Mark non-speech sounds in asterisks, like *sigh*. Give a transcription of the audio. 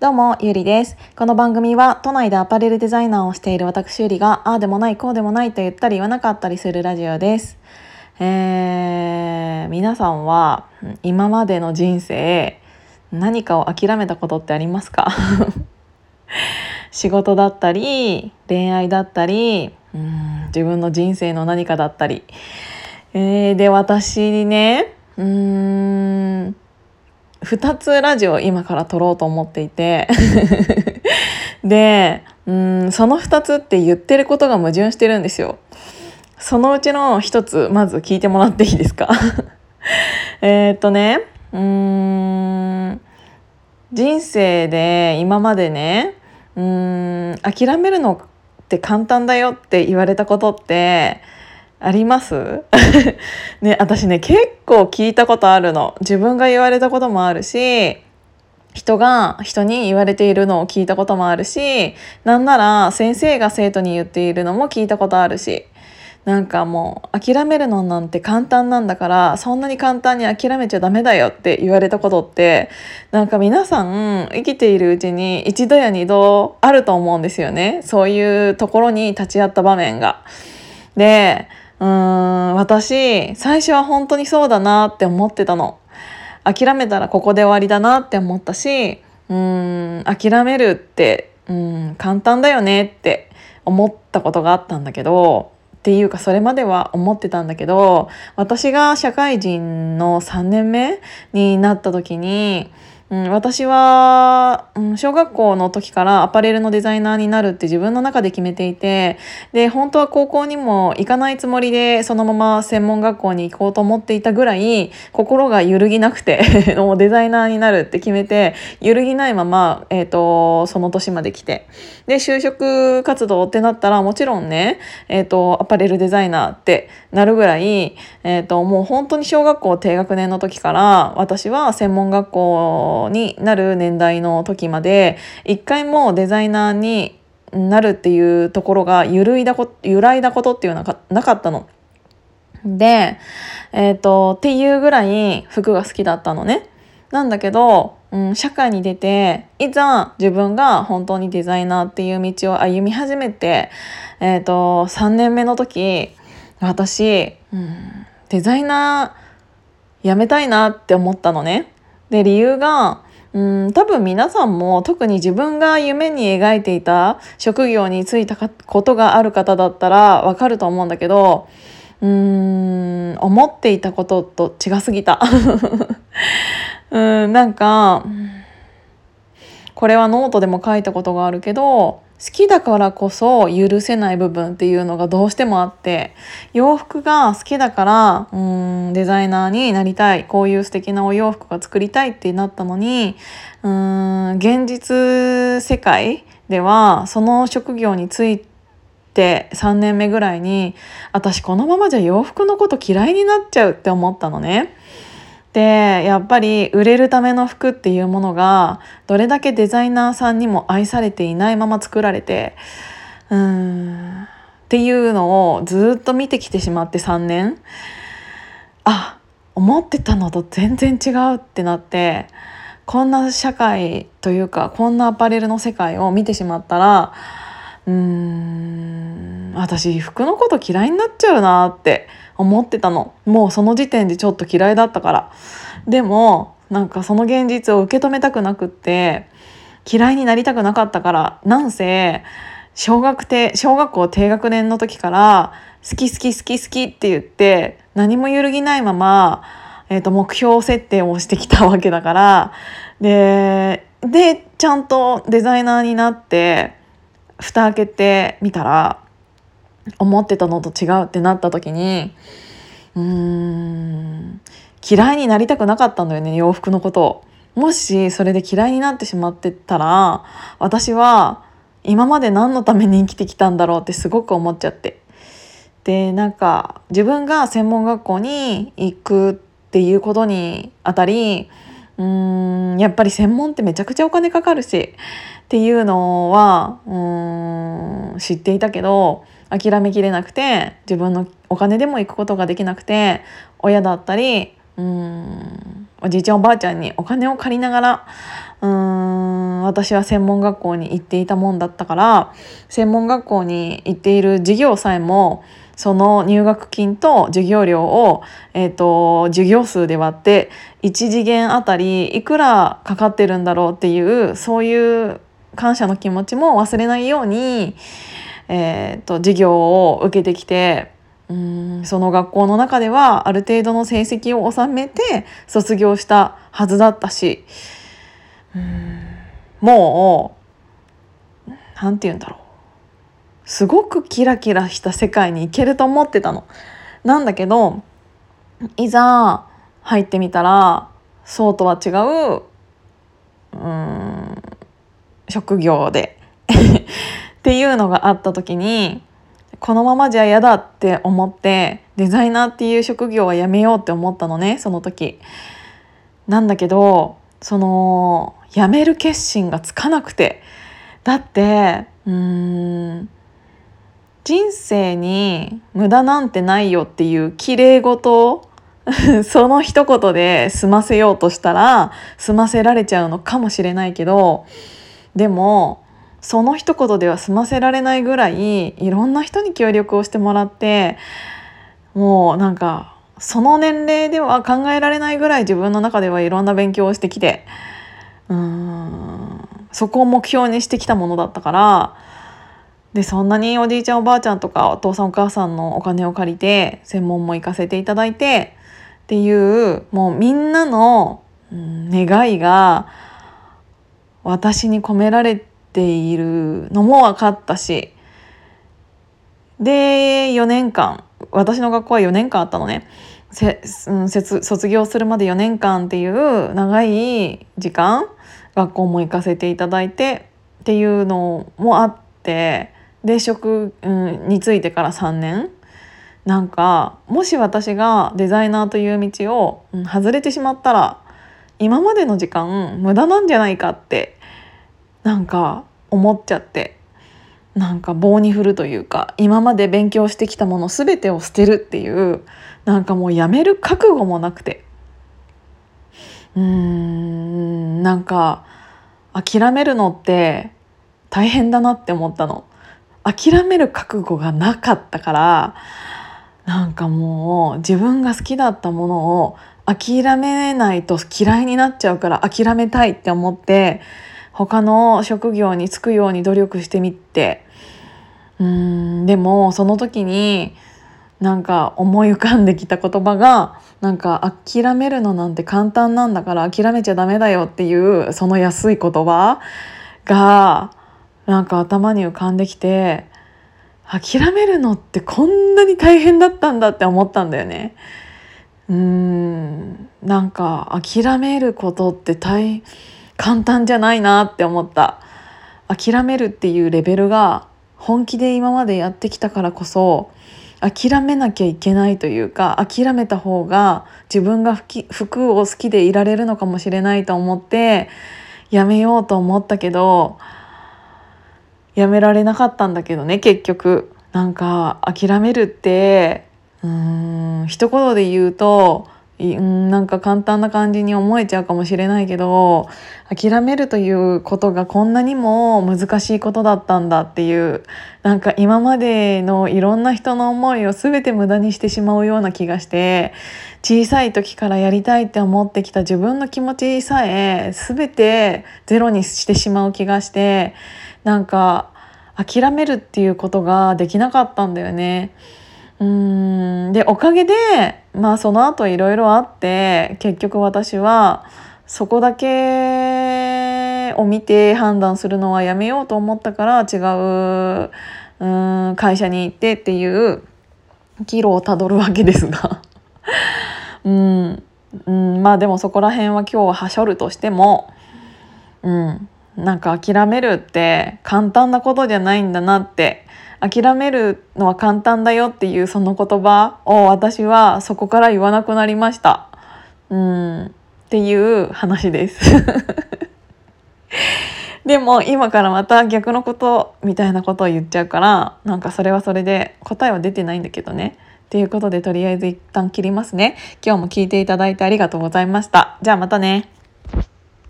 どうも、ゆりです。この番組は、都内でアパレルデザイナーをしている私ゆりが、ああでもない、こうでもないと言ったり言わなかったりするラジオです。えー、皆さんは、今までの人生、何かを諦めたことってありますか？*laughs* 仕事だったり、恋愛だったり、うん自分の人生の何かだったり。えー、で、私にね、うーん、2つラジオ今から撮ろうと思っていて *laughs* でうんその2つって言ってることが矛盾してるんですよ。そのうちの1つまず聞いてもらっていいですか？*laughs* えっとねうん人生で今までねうん諦めるのって簡単だよって言われたことってあります？*laughs* ね、私ね、結構聞いたことあるの。自分が言われたこともあるし、人が人に言われているのを聞いたこともあるし、なんなら先生が生徒に言っているのも聞いたことあるし、なんかもう諦めるのなんて簡単なんだからそんなに簡単に諦めちゃダメだよって言われたことってなんか皆さん生きているうちに一度や二度あると思うんですよねそういうところに立ち会った場面が。でうーん、私、最初は本当にそうだなって思ってたの。諦めたらここで終わりだなって思ったし、うーん、諦めるって、うん、簡単だよねって思ったことがあったんだけど、っていうかそれまでは思ってたんだけど、私が社会人の3年目になった時に、うん、私は、うん、小学校の時からアパレルのデザイナーになるって自分の中で決めていてで本当は高校にも行かないつもりでそのまま専門学校に行こうと思っていたぐらい心が揺るぎなくて *laughs* もうデザイナーになるって決めて揺るぎないまま、えーと、その年まで来て。で就職活動ってなったらもちろんね、えーと、アパレルデザイナーってなるぐらい、えーともう本当に小学校低学年の時から私は専門学校になる年代の時まで一回もデザイナーになるっていうところが揺るいだこ揺らいだことっていうのはなかったの。で、えっ、ー、と、っていうぐらい服が好きだったのね。なんだけど、うん、社会に出ていざ自分が本当にデザイナーっていう道を歩み始めて、えっ、ー、と3年目の時私、うん、デザイナー辞めたいなって思ったのね。で理由がうん多分皆さんも特に自分が夢に描いていた職業に就いたことがある方だったらわかると思うんだけどうーん思っていたことと違すぎた。*laughs* うんなんかこれはノートでも書いたことがあるけど好きだからこそ許せない部分っていうのがどうしてもあって洋服が好きだからうんデザイナーになりたいこういう素敵なお洋服が作りたいってなったのにうん現実世界ではその職業について3年目ぐらいに私このままじゃ洋服のこと嫌いになっちゃうって思ったのね。でやっぱり売れるための服っていうものがどれだけデザイナーさんにも愛されていないまま作られてうーんっていうのをずっと見てきてしまって3年。あ思ってたのと全然違うってなってこんな社会というかこんなアパレルの世界を見てしまったらうーん私服のこと嫌いになっちゃうなって思ってたの。もうその時点でちょっと嫌いだったから。でもなんかその現実を受け止めたくなくって嫌いになりたくなかったからなんせ小学低小学校低学年の時から好き好き好き好きって言って何も揺るぎないまま、えー、と目標設定をしてきたわけだから。ででちゃんとデザイナーになって蓋開けてみたら思ってたのと違うってなった時にうーん嫌いになりたくなかったんだよね洋服のことを。もしそれで嫌いになってしまってたら私は今まで何のために生きてきたんだろうってすごく思っちゃってでなんか自分が専門学校に行くっていうことにあたりうーんやっぱり専門ってめちゃくちゃお金かかるしっていうのはうーん知っていたけど諦めきれなくて自分のお金でも行くことができなくて親だったりうんおじいちゃんおばあちゃんにお金を借りながらうん私は専門学校に行っていたもんだったから専門学校に行っている授業さえもその入学金と授業料を、えーと、授業数で割って1次元あたりいくらかかってるんだろうっていうそういう感謝の気持ちも忘れないように、えーと、授業を受けてきてうん。その学校の中ではある程度の成績を収めて卒業したはずだったしうん。もう何て言うんだろう。すごくキラキラした世界に行けると思ってたの。なんだけどいざ入ってみたらそうとは違ううん職業でっていうのがあった時にこのままじゃ嫌だって思ってデザイナーっていう職業はやめようって思ったのねその時。なんだけどその辞める決心がつかなくてだってうーん人生に無駄なんてないよっていう綺麗事 *laughs* その一言で済ませようとしたら済ませられちゃうのかもしれないけどでもその一言では済ませられないぐらいいろんな人に協力をしてもらってもうなんかその年齢では考えられないぐらい自分の中ではいろんな勉強をしてきてうんそこを目標にしてきたものだったからでそんなにおじいちゃんおばあちゃんとかお父さんお母さんのお金を借りて専門も行かせていただいてっていうもうみんなの、願いが私に込められてているのも分かったし。で4年間私の学校は4年間あったのね。せ、うん、卒業するまで4年間っていう長い時間学校も行かせていただいてっていうのもあって。で職、うん、についてから3年。なんかもし私がデザイナーという道を、うん、外れてしまったら今までの時間無駄なんじゃないかってなんか思っちゃってなんか棒に振るというか今まで勉強してきたもの全てを捨てるっていうなんかもうやめる覚悟もなくてうーんなんか諦めるのって大変だなって思ったの。諦める覚悟がなかったからなんかもう自分が好きだったものを諦めないと嫌いになっちゃうから諦めたいって思って他の職業に就くように努力してみてうんでもその時になんか思い浮かんできた言葉がなんか諦めるのなんて簡単なんだから諦めちゃダメだよっていうその安い言葉がなんか頭に浮かんできて諦めるのってこんなに大変だったんだって思ったんだよね。うーんなんか諦めることって大簡単じゃないなって思った。諦めるっていうレベルが本気で今までやってきたからこそ諦めなきゃいけないというか諦めた方が自分が服を好きでいられるのかもしれないと思ってやめようと思ったけどやめられなかったんだけどね結局。なんか諦めるってうーん一言で言うとなんか簡単な感じに思えちゃうかもしれないけど諦めるということがこんなにも難しいことだったんだっていうなんか今までのいろんな人の思いを全て無駄にしてしまうような気がして小さい時からやりたいって思ってきた自分の気持ちさえ全てゼロにしてしまう気がしてなんか諦めるっていうことができなかったんだよね。うん。でおかげでまあその後いろいろあって結局私はそこだけを見て判断するのはやめようと思ったから違ううん会社に行ってっていう岐路をたどるわけですが。*laughs* うん、うん、まあでもそこら辺は今日ははしょるとしてもうん。なんか諦めるって簡単なことじゃないんだなって諦めるのは簡単だよっていうその言葉を私はそこから言わなくなりました。うん。っていう話です。*laughs* でも今からまた逆のことみたいなことを言っちゃうからなんかそれはそれで答えは出てないんだけどね。っていうことでとりあえず一旦切りますね。今日も聞いていただいてありがとうございました。じゃあまたね。